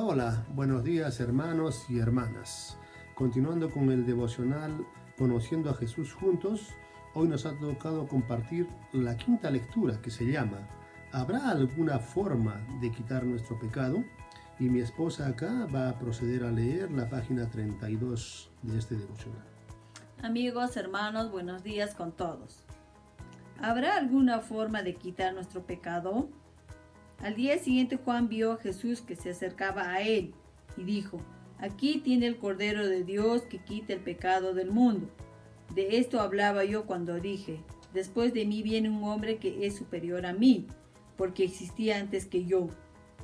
Hola, buenos días hermanos y hermanas. Continuando con el devocional Conociendo a Jesús juntos, hoy nos ha tocado compartir la quinta lectura que se llama ¿Habrá alguna forma de quitar nuestro pecado? Y mi esposa acá va a proceder a leer la página 32 de este devocional. Amigos, hermanos, buenos días con todos. ¿Habrá alguna forma de quitar nuestro pecado? Al día siguiente Juan vio a Jesús que se acercaba a él y dijo, Aquí tiene el Cordero de Dios que quita el pecado del mundo. De esto hablaba yo cuando dije, después de mí viene un hombre que es superior a mí, porque existía antes que yo.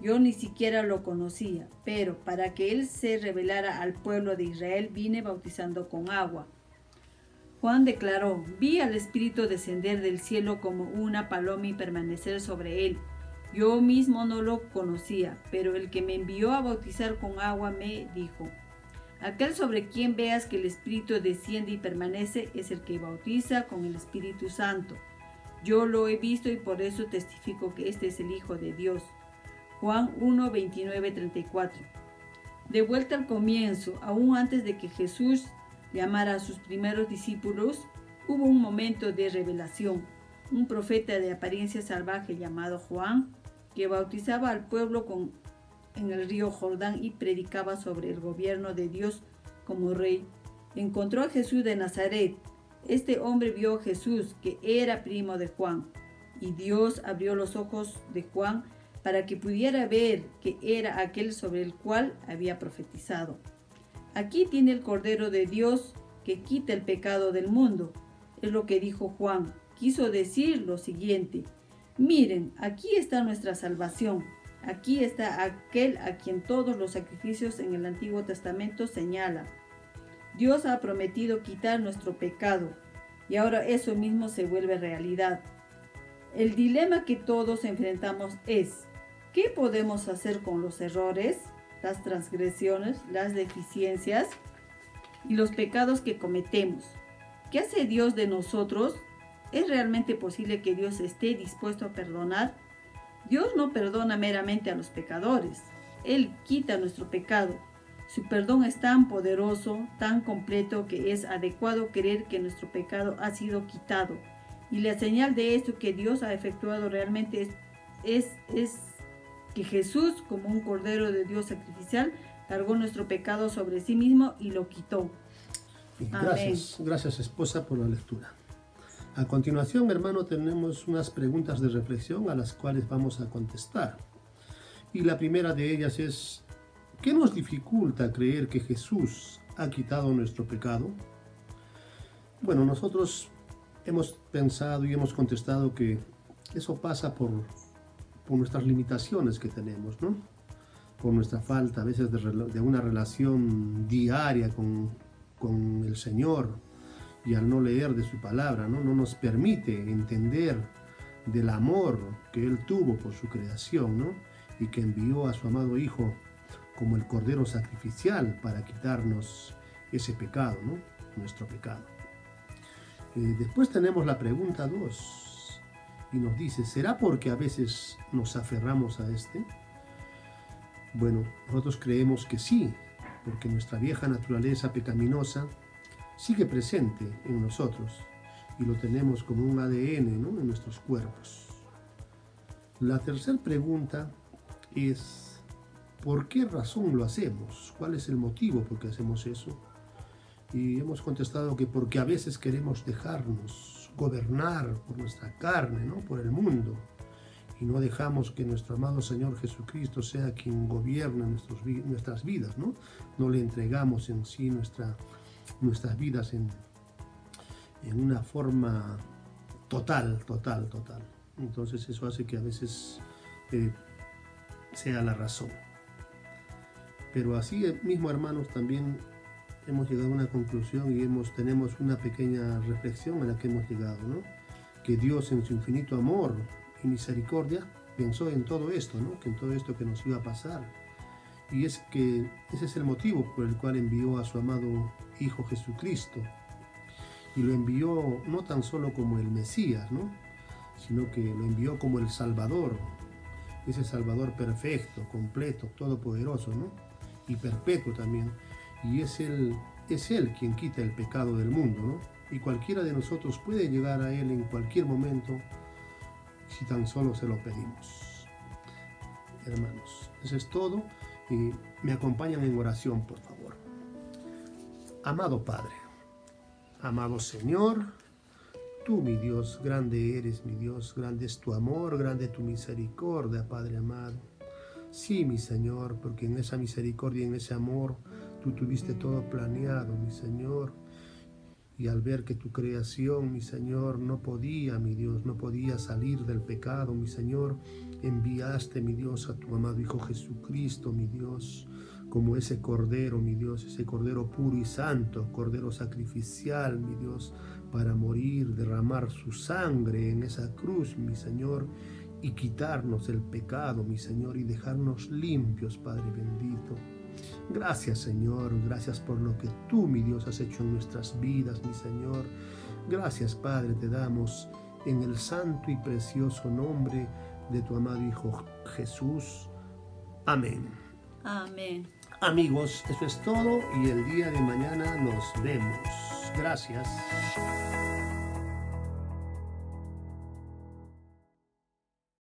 Yo ni siquiera lo conocía, pero para que él se revelara al pueblo de Israel vine bautizando con agua. Juan declaró, vi al Espíritu descender del cielo como una paloma y permanecer sobre él. Yo mismo no lo conocía, pero el que me envió a bautizar con agua me dijo, aquel sobre quien veas que el Espíritu desciende y permanece es el que bautiza con el Espíritu Santo. Yo lo he visto y por eso testifico que este es el Hijo de Dios. Juan 1, 29, 34. De vuelta al comienzo, aún antes de que Jesús llamara a sus primeros discípulos, hubo un momento de revelación. Un profeta de apariencia salvaje llamado Juan que bautizaba al pueblo con, en el río Jordán y predicaba sobre el gobierno de Dios como rey. Encontró a Jesús de Nazaret. Este hombre vio a Jesús, que era primo de Juan, y Dios abrió los ojos de Juan para que pudiera ver que era aquel sobre el cual había profetizado. Aquí tiene el Cordero de Dios que quita el pecado del mundo. Es lo que dijo Juan. Quiso decir lo siguiente. Miren, aquí está nuestra salvación. Aquí está aquel a quien todos los sacrificios en el Antiguo Testamento señalan. Dios ha prometido quitar nuestro pecado y ahora eso mismo se vuelve realidad. El dilema que todos enfrentamos es, ¿qué podemos hacer con los errores, las transgresiones, las deficiencias y los pecados que cometemos? ¿Qué hace Dios de nosotros ¿Es realmente posible que Dios esté dispuesto a perdonar? Dios no perdona meramente a los pecadores. Él quita nuestro pecado. Su perdón es tan poderoso, tan completo, que es adecuado creer que nuestro pecado ha sido quitado. Y la señal de esto que Dios ha efectuado realmente es, es, es que Jesús, como un cordero de Dios sacrificial, cargó nuestro pecado sobre sí mismo y lo quitó. Gracias, gracias esposa por la lectura. A continuación, hermano, tenemos unas preguntas de reflexión a las cuales vamos a contestar. Y la primera de ellas es, ¿qué nos dificulta creer que Jesús ha quitado nuestro pecado? Bueno, nosotros hemos pensado y hemos contestado que eso pasa por, nuestras limitaciones que tenemos, ¿no? Por nuestra falta a veces de, de una relación diaria con, con el Señor, y al no leer de su palabra, ¿no? no nos permite entender del amor que Él tuvo por su creación ¿no? y que envió a su amado Hijo como el Cordero sacrificial para quitarnos ese pecado, ¿no? nuestro pecado. Eh, después tenemos la pregunta 2 y nos dice, ¿será porque a veces nos aferramos a este? Bueno, nosotros creemos que sí, porque nuestra vieja naturaleza pecaminosa sigue presente en nosotros y lo tenemos como un ADN en nuestros cuerpos. La tercera pregunta es, ¿por qué razón lo hacemos? ¿Cuál es el motivo por qué hacemos eso? Y hemos contestado que porque a veces queremos dejarnos gobernar por nuestra carne, ¿no? por el mundo, y no dejamos que nuestro amado Señor Jesucristo sea quien gobierne nuestras vidas, ¿no? No le entregamos en sí nuestra nuestras vidas en, en una forma total, total, total. Entonces eso hace que a veces eh, sea la razón. Pero así eh, mismo, hermanos, también hemos llegado a una conclusión y hemos, tenemos una pequeña reflexión a la que hemos llegado, ¿no? Que Dios en su infinito amor y misericordia pensó en todo esto, ¿no? Que en todo esto que nos iba a pasar y es que ese es el motivo por el cual envió a su amado Hijo Jesucristo. Y lo envió no tan solo como el Mesías, ¿no? sino que lo envió como el Salvador, ese Salvador perfecto, completo, todopoderoso, ¿no? Y perpetuo también. Y es Él, es Él quien quita el pecado del mundo, ¿no? Y cualquiera de nosotros puede llegar a Él en cualquier momento si tan solo se lo pedimos. Hermanos, eso es todo. Y me acompañan en oración, por favor. Amado Padre, amado Señor, tú, mi Dios, grande eres, mi Dios, grande es tu amor, grande tu misericordia, Padre amado. Sí, mi Señor, porque en esa misericordia en ese amor tú tuviste todo planeado, mi Señor. Y al ver que tu creación, mi Señor, no podía, mi Dios, no podía salir del pecado, mi Señor, enviaste, mi Dios, a tu amado Hijo Jesucristo, mi Dios, como ese cordero, mi Dios, ese cordero puro y santo, cordero sacrificial, mi Dios, para morir, derramar su sangre en esa cruz, mi Señor, y quitarnos el pecado, mi Señor, y dejarnos limpios, Padre bendito. Gracias, Señor, gracias por lo que tú, mi Dios, has hecho en nuestras vidas, mi Señor. Gracias, Padre, te damos en el santo y precioso nombre de tu amado Hijo Jesús. Amén. Amén. Amigos, eso es todo y el día de mañana nos vemos. Gracias.